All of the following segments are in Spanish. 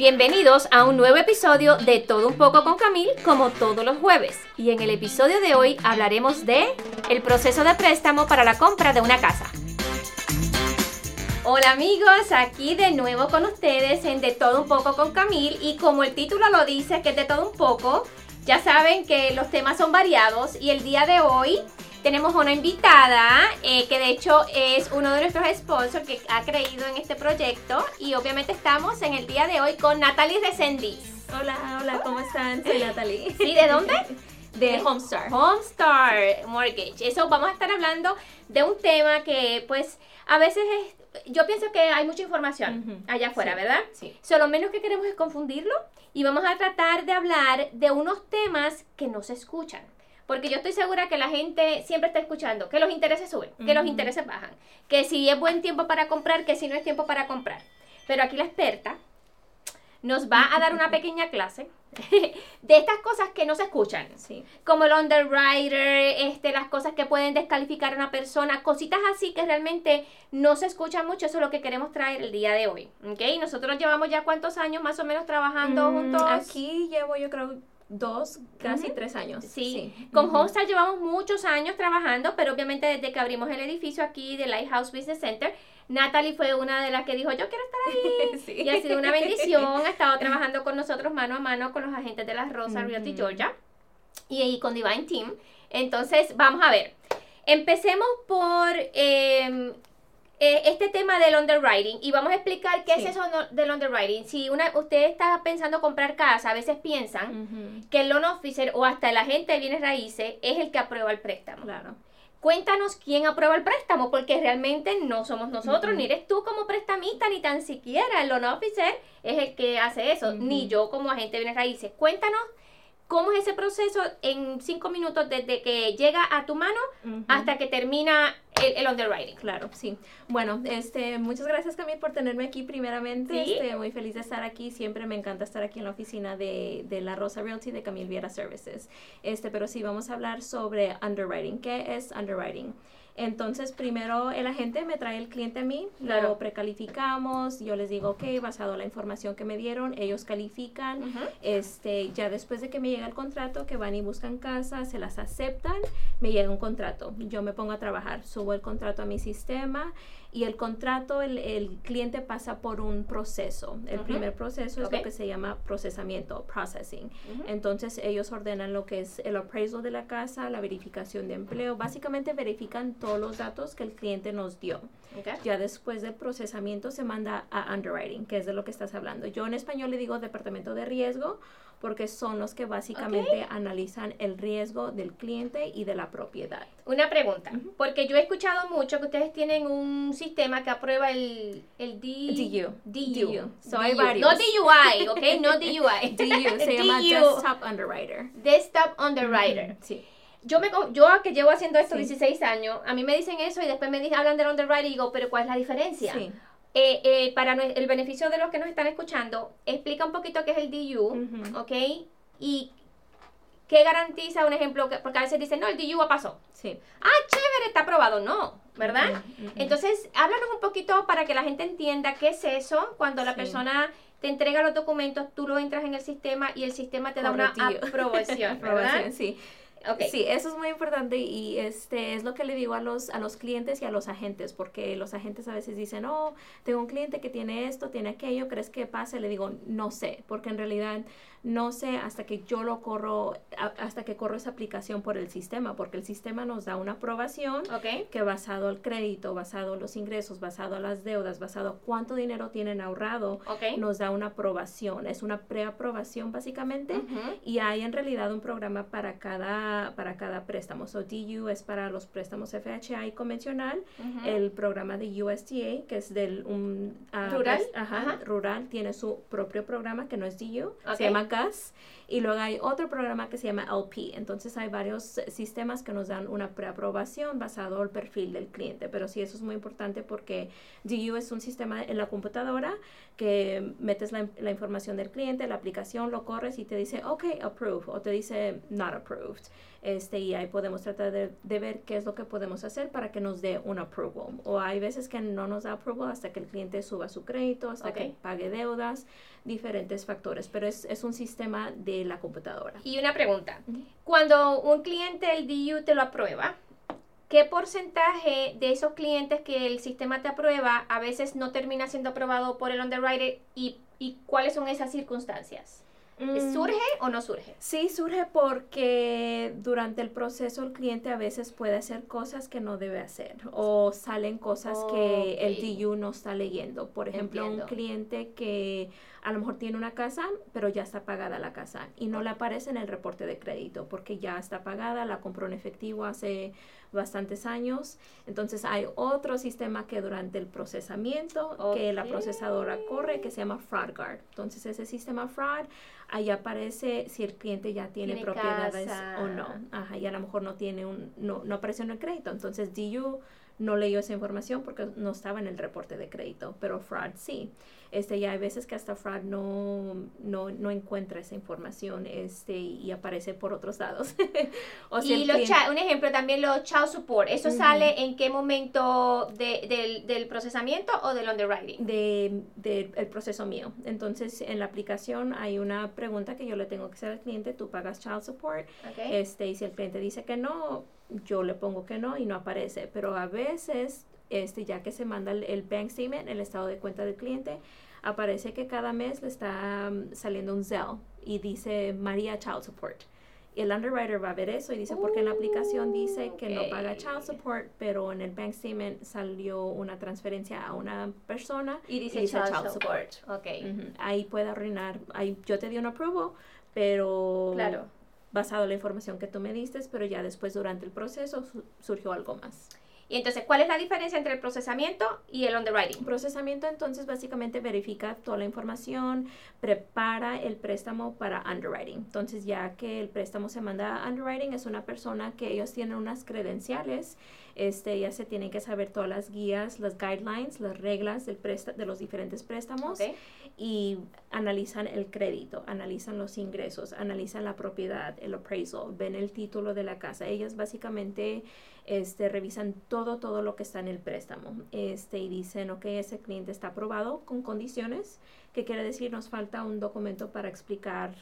Bienvenidos a un nuevo episodio de Todo un poco con Camil, como todos los jueves. Y en el episodio de hoy hablaremos de el proceso de préstamo para la compra de una casa. Hola amigos, aquí de nuevo con ustedes en De Todo un poco con Camil y como el título lo dice, que es de todo un poco, ya saben que los temas son variados y el día de hoy tenemos una invitada eh, que de hecho es uno de nuestros sponsors que ha creído en este proyecto y obviamente estamos en el día de hoy con Natalie Resendiz. Hola, hola, ¿cómo están? Soy Natalie. ¿Sí? ¿De dónde? De Homestar. Homestar Mortgage. Eso vamos a estar hablando de un tema que pues a veces es, yo pienso que hay mucha información allá afuera, ¿verdad? Sí. Solo lo menos que queremos es confundirlo y vamos a tratar de hablar de unos temas que no se escuchan. Porque yo estoy segura que la gente siempre está escuchando que los intereses suben, que los intereses bajan, que si es buen tiempo para comprar, que si no es tiempo para comprar. Pero aquí la experta nos va a dar una pequeña clase de estas cosas que no se escuchan. Sí. Como el underwriter, este, las cosas que pueden descalificar a una persona, cositas así que realmente no se escuchan mucho. Eso es lo que queremos traer el día de hoy. ¿ok? Nosotros llevamos ya cuántos años más o menos trabajando Mm, juntos. Aquí llevo yo creo dos, casi tres años. Sí, con Homestar llevamos muchos años trabajando, pero obviamente desde que abrimos el edificio aquí de Lighthouse Business Center, Natalie fue una de las que dijo, yo quiero estar ahí. Sí. Y ha sido una bendición, ha estado trabajando con nosotros mano a mano con los agentes de la Rosa Realty Ujú. Georgia y ahí con Divine Team. Entonces, vamos a ver. Empecemos por eh, eh, este tema del underwriting y vamos a explicar qué Sí. es eso del underwriting. Si una, usted está pensando comprar casa, a veces piensan que el loan officer o hasta el agente de bienes raíces es el que aprueba el préstamo. Claro. Cuéntanos quién aprueba el préstamo, porque realmente no somos nosotros, ni eres tú como prestamista, ni tan siquiera el loan officer es el que hace eso, ni yo como agente de bienes raíces. Cuéntanos cómo es ese proceso en cinco minutos desde que llega a tu mano hasta que termina el, el underwriting. Claro, sí. Bueno, este, muchas gracias Camille por tenerme aquí primeramente. Sí. Este, muy feliz de estar aquí. Siempre me encanta estar aquí en la oficina de, de la Rosa Realty de Camille Viera Services. Este, pero sí, vamos a hablar sobre underwriting. ¿Qué es underwriting? Entonces, primero el agente me trae el cliente a mí, Claro. lo precalificamos, yo les digo, ok, basado en la información que me dieron, ellos califican, este, ya después de que me llega el contrato, que van y buscan casa, se las aceptan, me llega un contrato. Yo me pongo a trabajar, subo el contrato a mi sistema y el contrato, el, el cliente pasa por un proceso. El Ujú. primer proceso es Ok. lo que se llama procesamiento, processing. Ujú. Entonces ellos ordenan lo que es el appraisal de la casa, la verificación de empleo. Básicamente verifican todos los datos que el cliente nos dio. Ok. Ya después del procesamiento se manda a underwriting, que es de lo que estás hablando. Yo en español le digo departamento de riesgo porque son los que básicamente analizan el riesgo del cliente y de la propiedad. Una pregunta, porque yo he escuchado mucho que ustedes tienen un sistema que aprueba el, el D- DU. DU. DU. So hay DU. varios. No DUI, ¿ok? No DUI. DU se llama. Desktop Underwriter. Desktop Underwriter. Sí. Yo, me, yo que llevo haciendo esto Sí. 16 años, a mí me dicen eso y después me dicen, hablan del Underwriter y digo, pero ¿cuál es la diferencia? Sí. Eh, eh, para el beneficio de los que nos están escuchando, explica un poquito qué es el DU, Ujú. ¿ok? Y qué garantiza, un ejemplo, que- porque a veces dicen, no, el DU pasó. Sí. Ah, chévere, está aprobado. No, ¿verdad? Entonces, háblanos un poquito para que la gente entienda qué es eso cuando la Sí. persona te entrega los documentos, tú lo entras en el sistema y el sistema te da una aprobación, ¿verdad? Sí. Ok. Sí, eso es muy importante y este es lo que le digo a los, a los clientes y a los agentes, porque los agentes a veces dicen, oh, tengo un cliente que tiene esto, tiene aquello, ¿crees que pase? Le digo, no sé, porque en realidad no sé hasta que yo lo corro, a- hasta que corro esa aplicación por el sistema, porque el sistema nos da una aprobación que basado al crédito, basado en los ingresos, basado a las deudas, basado a cuánto dinero tienen ahorrado, nos da una aprobación, es una preaprobación básicamente. Y hay en realidad un programa para cada, para cada préstamo. So DU es para los préstamos FHA convencional. El programa de USDA, que es del un, ah, ¿Rural? ajá, Ajá. rural, tiene su propio programa que no es DU, se llama GAS. Y luego hay otro programa que se llama LP. Entonces hay varios sistemas que nos dan una preaprobación basado al perfil del cliente. Pero sí, eso es muy importante porque DU es un sistema en la computadora que metes la, la información del cliente, la aplicación, lo corres y te dice, ok, approve, o te dice not approved. Este, y ahí podemos tratar de, de, ver qué es lo que podemos hacer para que nos dé un approval. O hay veces que no nos da approval hasta que el cliente suba su crédito, hasta que pague deudas, diferentes factores, pero es, es, un sistema de la computadora. Y una pregunta, cuando un cliente el DU te lo aprueba, ¿qué porcentaje de esos clientes que el sistema te aprueba a veces no termina siendo aprobado por el underwriter y, y cuáles son esas circunstancias? Mm. ¿Surge o no surge? Sí, surge porque durante el proceso el cliente a veces puede hacer cosas que no debe hacer o salen cosas que el DU no está leyendo. Por ejemplo, un cliente que a lo mejor tiene una casa, pero ya está pagada la casa y no le aparece en el reporte de crédito porque ya está pagada, la compró en efectivo hace bastantes años. Entonces hay otro sistema que durante el procesamiento que la procesadora corre que se llama FraudGuard. Entonces ese sistema fraud ahí aparece si el cliente ya tiene, propiedades o no. Ajá, y a lo mejor no tiene un, no, no apareció en el crédito. Entonces DU no leyó esa información porque no estaba en el reporte de crédito, pero fraud sí. Este, ya hay veces que hasta fraud no, no, no encuentra esa información este, y aparece por otros lados. o y un ejemplo también los child support, ¿eso sale en qué momento de, del, procesamiento o del underwriting? Del de, el proceso mío. Entonces, en la aplicación hay una pregunta que yo le tengo que hacer al cliente, tú pagas child support, este, y si el cliente dice que no, yo le pongo que no y no aparece, pero a veces este, ya que se manda el, bank statement, el estado de cuenta del cliente, aparece que cada mes le está mm, saliendo un Zelle y dice María Child Support. Y el underwriter va a ver eso y dice, porque en la aplicación dice que no paga child support, pero en el bank statement salió una transferencia a una persona y dice, child, support. Okay. Ahí puede arruinar, ahí yo te di un approval, pero claro. Basado en la información que tú me diste, pero ya después durante el proceso surgió algo más. Y entonces, ¿cuál es la diferencia entre el procesamiento y el underwriting? Procesamiento entonces básicamente verifica toda la información, prepara el préstamo para underwriting. Entonces, ya que el préstamo se manda a underwriting, es una persona que ellos tienen unas credenciales, este, ya se tienen que saber todas las guías, las guidelines, las reglas del de los diferentes préstamos y analizan el crédito, analizan los ingresos, analizan la propiedad, el appraisal, ven el título de la casa. Ellas básicamente este, revisan todo, todo lo que está en el préstamo este, y dicen, ok, ese cliente está aprobado con condiciones, que quiere decir nos falta un documento para explicar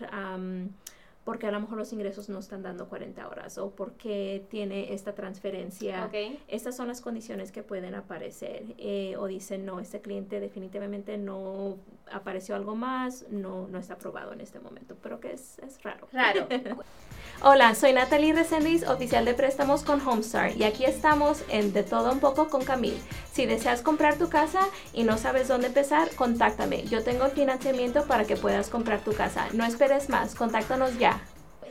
porque a lo mejor los ingresos no están dando 40 horas o porque tiene esta transferencia. Estas son las condiciones que pueden aparecer. Eh, o dicen, no, este cliente definitivamente no apareció algo más, no, no está aprobado en este momento, pero que es, es raro. Raro. Hola, soy Natalie Resendiz, oficial de préstamos con Homestar y aquí estamos en De Todo Un Poco con Camille. Si deseas comprar tu casa y no sabes dónde empezar, contáctame. Yo tengo el financiamiento para que puedas comprar tu casa. No esperes más, contáctanos ya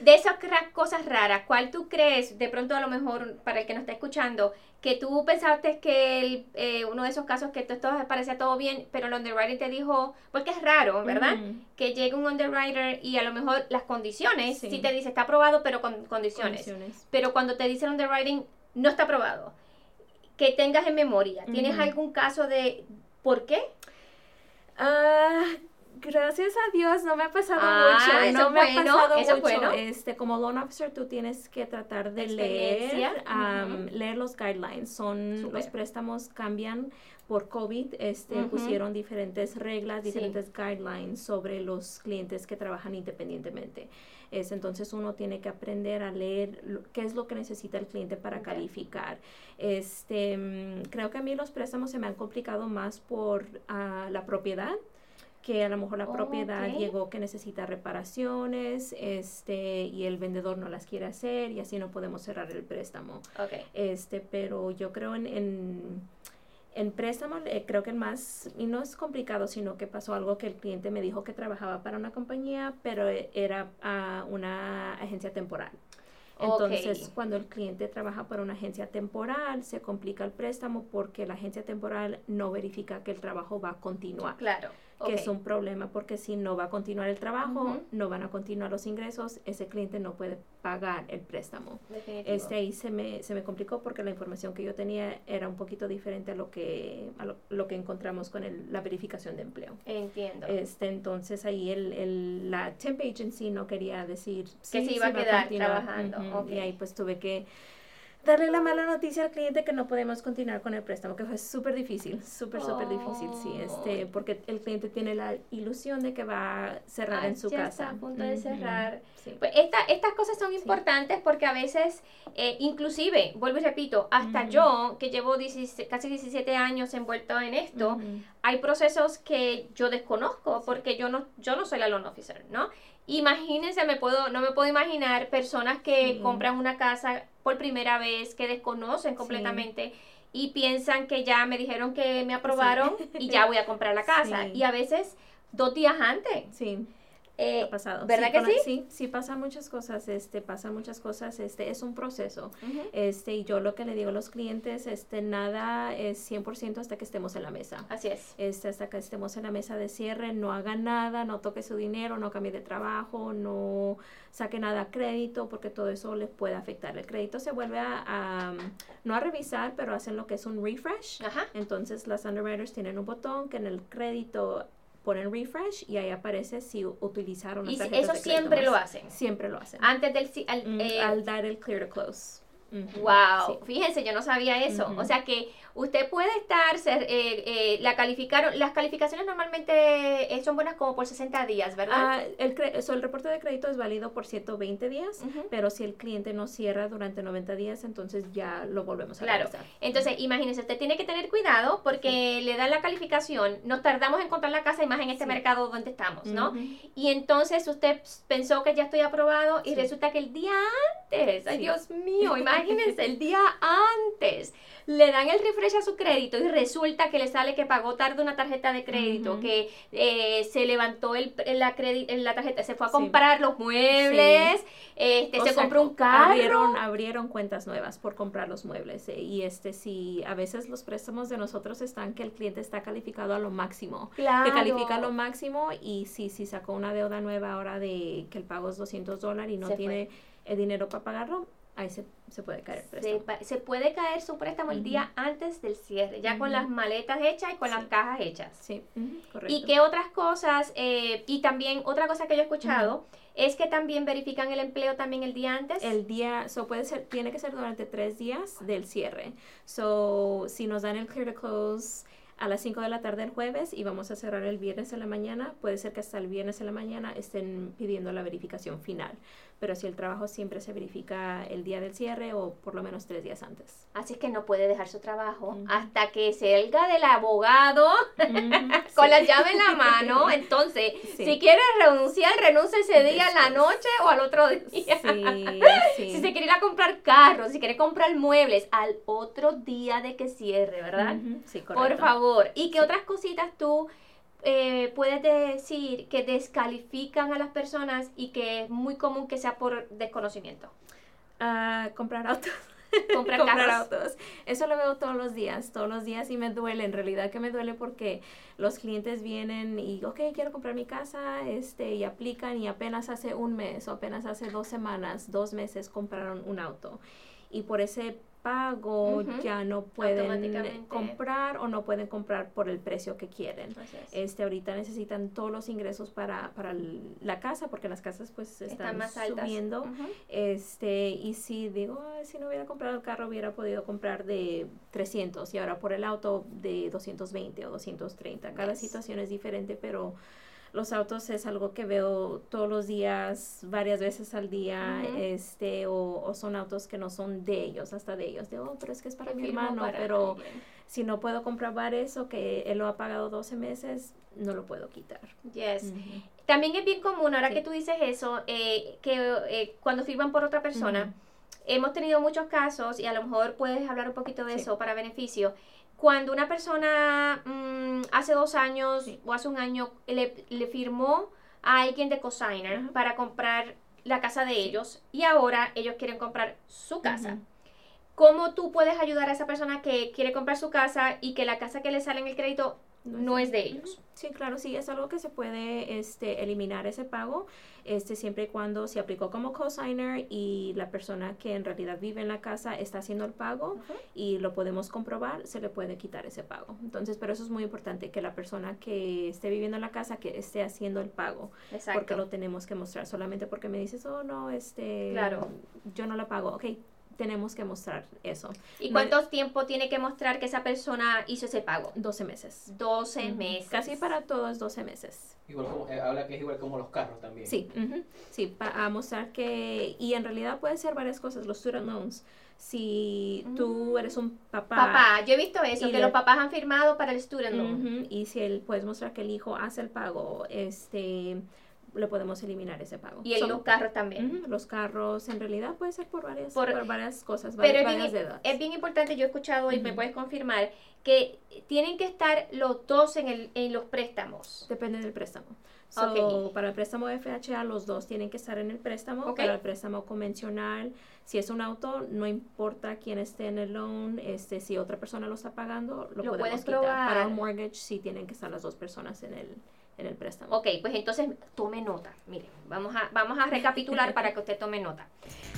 de esas cosas raras, ¿cuál tú crees, de pronto a lo mejor para el que nos está escuchando, que tú pensaste que eh, uno de esos casos que todo parecía todo bien, pero el underwriter te dijo, porque es raro, ¿verdad? Que llegue un underwriter y a lo mejor las condiciones, si te dice está aprobado, pero con condiciones. Pero cuando te dice el underwriting, no está aprobado. Que tengas en memoria, ¿tienes algún caso de por qué? Ah, Gracias a Dios no me ha pasado ah, mucho. no me ha pasado mucho. Este, como loan officer tú tienes que tratar de leer, leer los guidelines. Son los préstamos cambian por COVID. Este, pusieron diferentes reglas, diferentes guidelines sobre los clientes que trabajan independientemente. Es, entonces uno tiene que aprender a leer qué es lo que necesita el cliente para calificar. Este, mm, creo que a mí los préstamos se me han complicado más por uh, la propiedad que a lo mejor la propiedad llegó que necesita reparaciones este y el vendedor no las quiere hacer y así no podemos cerrar el préstamo. Este, pero yo creo en, en, préstamo, eh, creo que el más, y no es complicado, sino que pasó algo que el cliente me dijo que trabajaba para una compañía, pero e, era una agencia temporal. Entonces, cuando el cliente trabaja para una agencia temporal, se complica el préstamo porque la agencia temporal no verifica que el trabajo va a continuar. Claro. Que es un problema porque si no va a continuar el trabajo, no van a continuar los ingresos, ese cliente no puede pagar el préstamo. Definitivo. Este ahí se me, se me complicó porque la información que yo tenía era un poquito diferente a lo que, a lo, lo que encontramos con el- la verificación de empleo. Entiendo. Este, entonces ahí el, el- la temp agency no quería decir Que sí, se iba a quedar continuar. trabajando. Y ahí pues tuve que darle la mala noticia al cliente que no podemos continuar con el préstamo, que fue súper difícil, súper, súper difícil, sí, este, Oh. porque el cliente tiene la ilusión de que va a cerrar Ah, en su ya casa. está a punto de cerrar. sí. Pues esta- estas cosas son importantes porque a veces, eh, inclusive, vuelvo y repito, hasta Ujú. yo, que llevo 17 casi 17 años envuelto en esto, Ujú. hay procesos que yo desconozco porque yo no, yo no soy la loan officer, ¿no? Imagínense, me puedo, no me puedo imaginar personas que Sí. compran una casa por primera vez, que desconocen completamente y piensan que ya me dijeron que me aprobaron y ya voy a comprar la casa. Y a veces dos días antes. Sí. Eh, ha pasado. ¿verdad que con- sí? Sí, sí pasan muchas cosas, este, pasan muchas cosas, este, es un proceso. Este, y yo lo que le digo a los clientes, este, nada es 100% hasta que estemos en la mesa. Así es. Este, hasta que estemos en la mesa de cierre, no haga nada, no toque su dinero, no cambie de trabajo, no saque nada a crédito, porque todo eso les puede afectar. El crédito se vuelve a, a, no a revisar, pero hacen lo que es un refresh. Ajá. Entonces las underwriters tienen un botón que en el crédito ponen refresh y ahí aparece si utilizaron las Y tarjetas eso de siempre lo hacen. Siempre lo hacen. Antes del... al- Mm, eh, al dar el clear to close. Wow, Sí. fíjense, yo no sabía eso. O sea que usted puede estar, ser, eh, eh, la calificaron, las calificaciones normalmente eh, son buenas como por 60 días, ¿verdad? Ah, el, cre- so, el reporte de crédito es válido por 120 días, pero si el cliente no cierra durante 90 días, entonces ya lo volvemos a Claro. revisar. Entonces, imagínense, usted tiene que tener cuidado porque le dan la calificación, nos tardamos en encontrar la casa y más en este Sí. mercado donde estamos, ¿no? Y entonces usted pensó que ya estoy aprobado y Sí. resulta que el día antes, ay. Dios mío, imagínense, el día antes le dan el refresh a su crédito y resulta que le sale que pagó tarde una tarjeta de crédito, que eh, se levantó el, la, la tarjeta, se fue a Sí. comprar los muebles, este, O se sea, compró un carro. Abrieron, abrieron cuentas nuevas por comprar los muebles. eh, y este sí, a veces los préstamos de nosotros están que el cliente está calificado a lo máximo. Claro. Que califica a lo máximo y si, si sacó una deuda nueva ahora de que el pago es 200 dólares y no Se fue. tiene el dinero para pagarlo, ahí se, se puede caer el préstamo. se puede caer su préstamo el día antes del cierre, ya con las maletas hechas y con las cajas hechas. Sí, correcto. Y qué otras cosas, eh, y también otra cosa que yo he escuchado es que también verifican el empleo también el día antes. El día, so puede ser, tiene que ser durante tres días del cierre. So, si nos dan el clear to close a las 5 de la tarde el jueves y vamos a cerrar el viernes en la mañana, puede ser que hasta el viernes en la mañana estén pidiendo la verificación final. Pero si el trabajo siempre se verifica el día del cierre o por lo menos tres días antes. Así es que no puede dejar su trabajo hasta que salga del abogado con Sí. la llave en la mano. Entonces, Sí. si quiere renunciar, renuncia ese día en la Después. noche o al otro día. Sí. Si se quiere ir a comprar carros, si quiere comprar muebles, al otro día de que cierre, ¿verdad? Sí, Por correcto. Favor. ¿Y qué Sí. otras cositas tú eh, puedes decir que descalifican a las personas y que es muy común que sea por desconocimiento? Ah, comprar autos. Comprar, comprar autos. Eso lo veo todos los días, todos los días y me duele, en realidad que me duele porque los clientes vienen y, ok, quiero comprar mi casa, este, y aplican y apenas hace un mes o apenas hace dos semanas, dos meses compraron un auto. Y por ese pago ya no pueden comprar o no pueden comprar por el precio que quieren. Este, ahorita necesitan todos los ingresos para, para la casa, porque las casas pues están, Están más subiendo. Este, y si digo, "Ay, si no hubiera comprado el carro, hubiera podido comprar de 300 y ahora por el auto de 220 o 230. Cada Yes. situación es diferente, pero los autos es algo que veo todos los días, varias veces al día, este, o, o son autos que no son de ellos, hasta de ellos. Digo, "Oh, pero es que es para mi hermano, para pero alguien. si no puedo comprobar eso, que él lo ha pagado 12 meses, no lo puedo quitar. Yes. También es bien común, ahora Sí. que tú dices eso, eh, que eh, cuando firman por otra persona, hemos tenido muchos casos, y a lo mejor puedes hablar un poquito de Sí. eso para beneficio. Cuando una persona mm, hace dos años o hace un año le, le firmó a alguien de cosigner para comprar la casa de ellos y ahora ellos quieren comprar su casa. ¿Cómo tú puedes ayudar a esa persona que quiere comprar su casa y que la casa que le sale en el crédito no es de ellos. Sí, claro, sí, es algo que se puede este, eliminar ese pago, este, siempre y cuando se aplicó como cosigner y la persona que en realidad vive en la casa está haciendo el pago y lo podemos comprobar, se le puede quitar ese pago. Entonces, pero eso es muy importante, que la persona que esté viviendo en la casa, que esté haciendo el pago, Exacto. porque lo tenemos que mostrar. Solamente porque me dices, oh, no, este, claro. yo no lo pago, ok, tenemos que mostrar eso. ¿Y cuánto tiempo tiene que mostrar que esa persona hizo ese pago? 12 meses. 12 meses. Casi para todos 12 meses. Igual como, eh, habla que es igual como los carros también. Sí, sí, para mostrar que, y en realidad puede ser varias cosas, los student loans. Si tú mm. eres un papá. Papá, yo he visto eso, que los papás han firmado para el student loan. y si él, puedes mostrar que el hijo hace el pago, este le podemos eliminar ese pago. Y en los carros también. los carros, en realidad puede ser por varias, por, varias cosas, pero varias, es, bien, es bien importante, yo he escuchado y me puedes confirmar, que tienen que estar los dos en, el, en los préstamos. Depende del préstamo. So, Para el préstamo FHA, los dos tienen que estar en el préstamo. Para el préstamo convencional, si es un auto, no importa quién esté en el loan, este, si otra persona lo está pagando, lo, podemos puedes quitar. Para un mortgage, sí tienen que estar las dos personas en el, en el préstamo. Ok, pues entonces tome nota. Mire, vamos a, vamos a recapitular para que usted tome nota.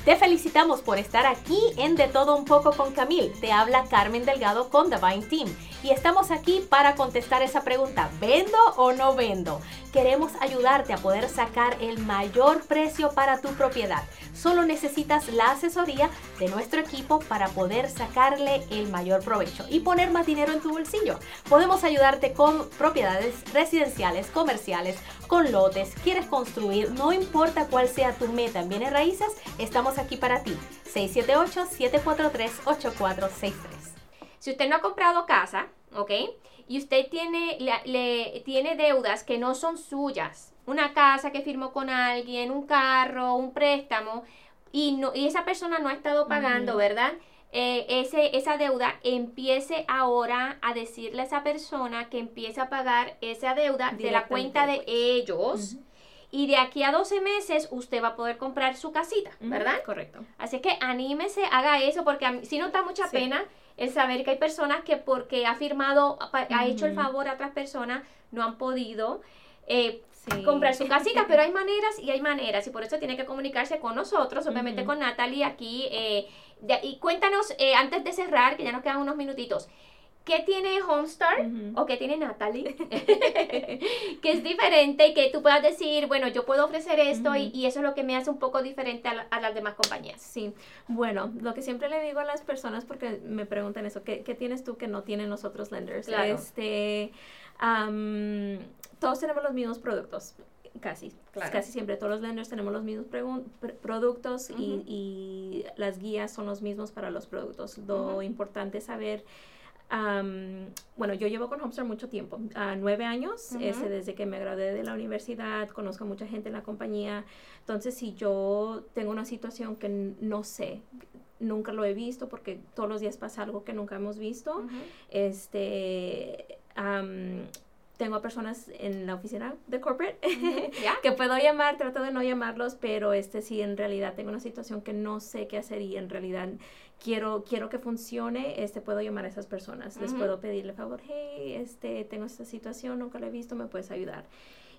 Te felicitamos por estar aquí en De Todo Un Poco con Camil. Te habla Carmen Delgado con Divine Team. Y estamos aquí para contestar esa pregunta, ¿vendo o no vendo? Queremos ayudarte a poder sacar el mayor precio para tu propiedad. Solo necesitas la asesoría de nuestro equipo para poder sacarle el mayor provecho y poner más dinero en tu bolsillo. Podemos ayudarte con propiedades residenciales, comerciales, con lotes, quieres construir, no importa cuál sea tu meta en bienes raíces, estamos aquí para ti. 678-743-8463. Si usted no ha comprado casa, ¿ok? Y usted tiene, le, tiene deudas que no son suyas, una casa que firmó con alguien, un carro, un préstamo, y, no, y esa persona no ha estado pagando, ¿verdad? Eh, ese, esa deuda empiece ahora a decirle a esa persona que empiece a pagar esa deuda de la cuenta de ellos. Y de aquí a 12 meses usted va a poder comprar su casita, ¿verdad? correcto. Así que anímese, haga eso, porque si no da mucha pena el saber que hay personas que porque ha firmado, ha hecho el favor a otras personas, no han podido. Eh, comprar su casita, pero hay maneras y hay maneras y por eso tiene que comunicarse con nosotros, obviamente con Natalie aquí. Eh, y cuéntanos, eh, antes de cerrar, que ya nos quedan unos minutitos, ¿qué tiene Homestar o qué tiene Natalie? que es diferente y que tú puedas decir, bueno, yo puedo ofrecer esto y, eso es lo que me hace un poco diferente a, las demás compañías. Sí, bueno, lo que siempre le digo a las personas, porque me preguntan eso, ¿qué, qué tienes tú que no tienen los otros lenders? Este todos tenemos los mismos productos, casi. Casi siempre todos los lenders tenemos los mismos productos y, las guías son los mismos para los productos. Lo importante es saber... bueno, yo llevo con Homestar mucho tiempo, nueve años, ese, desde que me gradué de la universidad, conozco a mucha gente en la compañía. Entonces, si yo tengo una situación que no sé, nunca lo he visto porque todos los días pasa algo que nunca hemos visto, este, tengo a personas en la oficina de corporate que puedo llamar, trato de no llamarlos, pero este sí en realidad tengo una situación que no sé qué hacer y en realidad quiero quiero que funcione, este puedo llamar a esas personas, les puedo pedirle favor, hey, este tengo esta situación, nunca la he visto, me puedes ayudar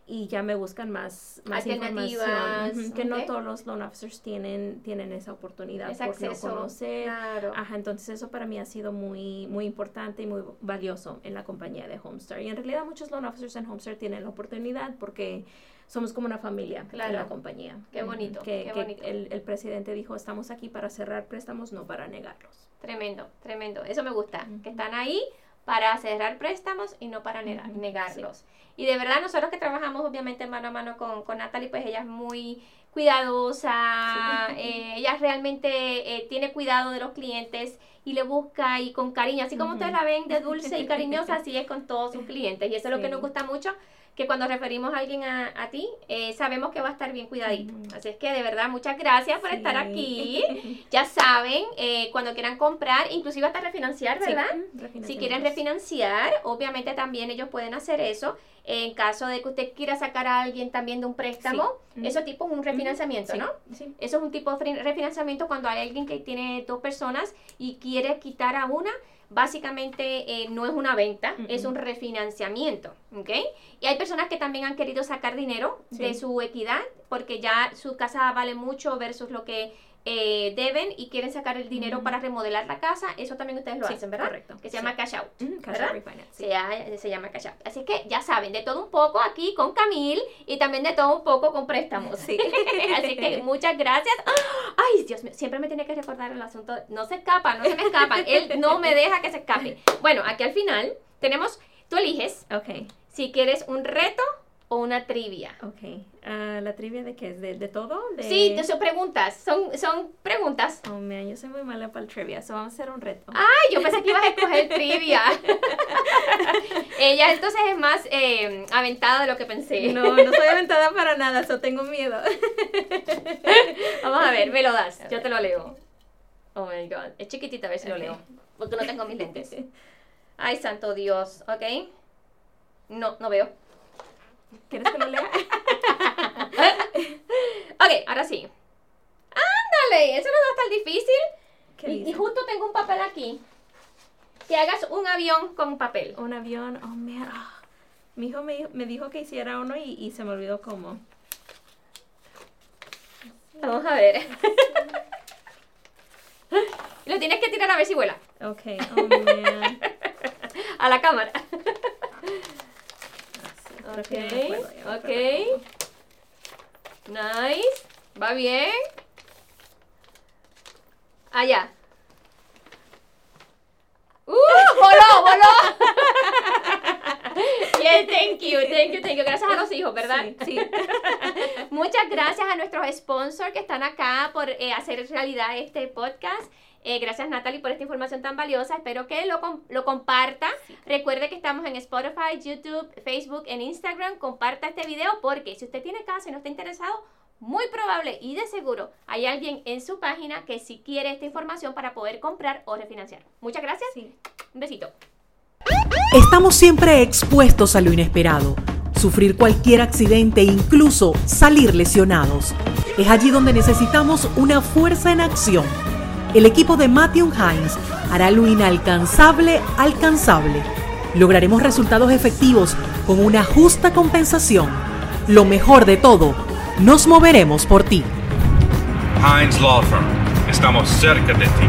y ya me buscan más, más información. Que no todos los loan officers tienen, tienen esa oportunidad por no conocer. Ajá, entonces eso para mí ha sido muy, muy importante y muy valioso en la compañía de Homestar. Y en realidad muchos loan officers en Homestar tienen la oportunidad porque somos como una familia en la compañía. Qué bonito. Que, el, el, presidente dijo, estamos aquí para cerrar préstamos, no para negarlos. Tremendo, tremendo. Eso me gusta, que están ahí para cerrar préstamos y no para negarlos. Y de verdad, nosotros que trabajamos obviamente mano a mano con, con Natalie, pues ella es muy cuidadosa, eh, ella realmente eh, tiene cuidado de los clientes y le busca y con cariño, así como ustedes la ven de dulce y cariñosa, así es con todos sus clientes. Y eso es lo que nos gusta mucho, que cuando referimos a alguien a, a ti, eh, sabemos que va a estar bien cuidadito. Así es que de verdad, muchas gracias por estar aquí. Ya saben, eh, cuando quieran comprar, inclusive hasta refinanciar, ¿verdad? si quieren refinanciar, obviamente también ellos pueden hacer eso. En caso de que usted quiera sacar a alguien también de un préstamo, eso tipo es un refinanciamiento, ¿no? Eso es un tipo de refinanciamiento cuando hay alguien que tiene dos personas y quiere quitar a una básicamente eh, no es una venta, es un refinanciamiento, ¿ok? Y hay personas que también han querido sacar dinero de su equidad porque ya su casa vale mucho versus lo que eh, deben y quieren sacar el dinero para remodelar la casa, eso también ustedes lo hacen, ¿verdad? Correcto. Que se llama cash out. cash ¿verdad? out refinance, sí. Se, llama- se llama cash out. Así que ya saben, de todo un poco aquí con Camil y también de todo un poco con préstamos. Sí. Así que muchas gracias. Ay, Dios mío, siempre me tiene que recordar el asunto. No se escapa, no se me escapan. Él no me deja que se escape. Bueno, aquí al final tenemos, tú eliges Ok, si quieres un reto o una trivia. ok. Ah, ¿La trivia de qué es? ¿De, de todo? De... Sí, son preguntas, son, son preguntas. Oh, man, yo soy muy mala para el trivia, so vamos a hacer un reto. Ay, yo pensé que ibas a escoger trivia. Ella entonces es más eh, aventada de lo que pensé. No, no soy aventada para nada, so tengo miedo. Vamos a ver, me lo das, yo te lo leo. Oh my god, es chiquitita, a ver si lo leo. Porque no tengo mis lentes. Ay, santo Dios, ¿ok? No, no veo. ¿Quieres que lo lea? Ok, ahora sí. Ándale, eso no va a estar difícil. ¿Qué Y, y justo tengo un papel aquí. Que hagas un avión con papel. Un avión, oh, man. ah. Mi hijo me, me dijo que hiciera uno y, y se me olvidó cómo. Vamos a ver. Lo tienes que tirar a ver si vuela. Ok, oh, man. A la cámara. Creo que ya me acuerdo, ya me Ok, acuerdo ok. Nice. Va bien. Allá. ¡Uh! ¡Voló, voló! Yes, thank you, thank you, thank you. Gracias a los hijos, ¿verdad? Sí, sí. Muchas gracias a nuestros sponsors que están acá por eh, hacer realidad este podcast. Eh, gracias Natalie por esta información tan valiosa. Espero que lo, com- lo comparta. Recuerde que estamos en Spotify, YouTube, Facebook, en Instagram. Comparta este video porque si usted tiene casa y no está interesado, muy probable y de seguro hay alguien en su página que sí quiere esta información para poder comprar o refinanciar. Muchas gracias. Sí. Un besito. Estamos siempre expuestos a lo inesperado, sufrir cualquier accidente e incluso salir lesionados. Es allí donde necesitamos una fuerza en acción. El equipo de Matthew Hines hará lo inalcanzable alcanzable. Lograremos resultados efectivos con una justa compensación. Lo mejor de todo, nos moveremos por ti. Heinz Law Firm. Estamos cerca de ti.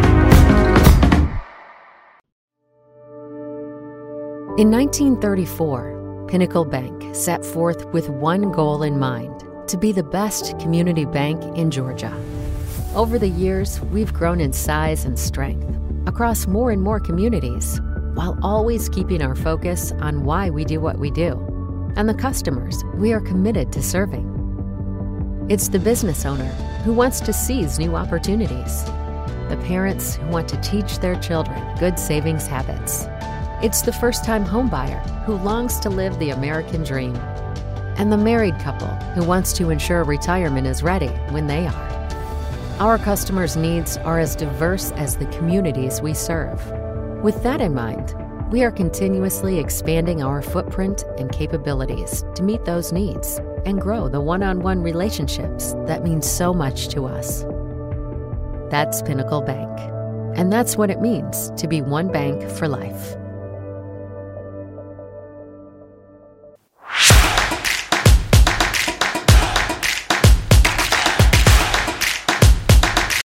In 1934, Pinnacle Bank set forth with one goal in mind to be the best community bank in Georgia. Over the years, we've grown in size and strength across more and more communities while always keeping our focus on why we do what we do and the customers we are committed to serving. It's the business owner who wants to seize new opportunities, the parents who want to teach their children good savings habits. It's the first time homebuyer who longs to live the American dream, and the married couple who wants to ensure retirement is ready when they are. Our customers' needs are as diverse as the communities we serve. With that in mind, we are continuously expanding our footprint and capabilities to meet those needs and grow the one on one relationships that mean so much to us. That's Pinnacle Bank. And that's what it means to be one bank for life.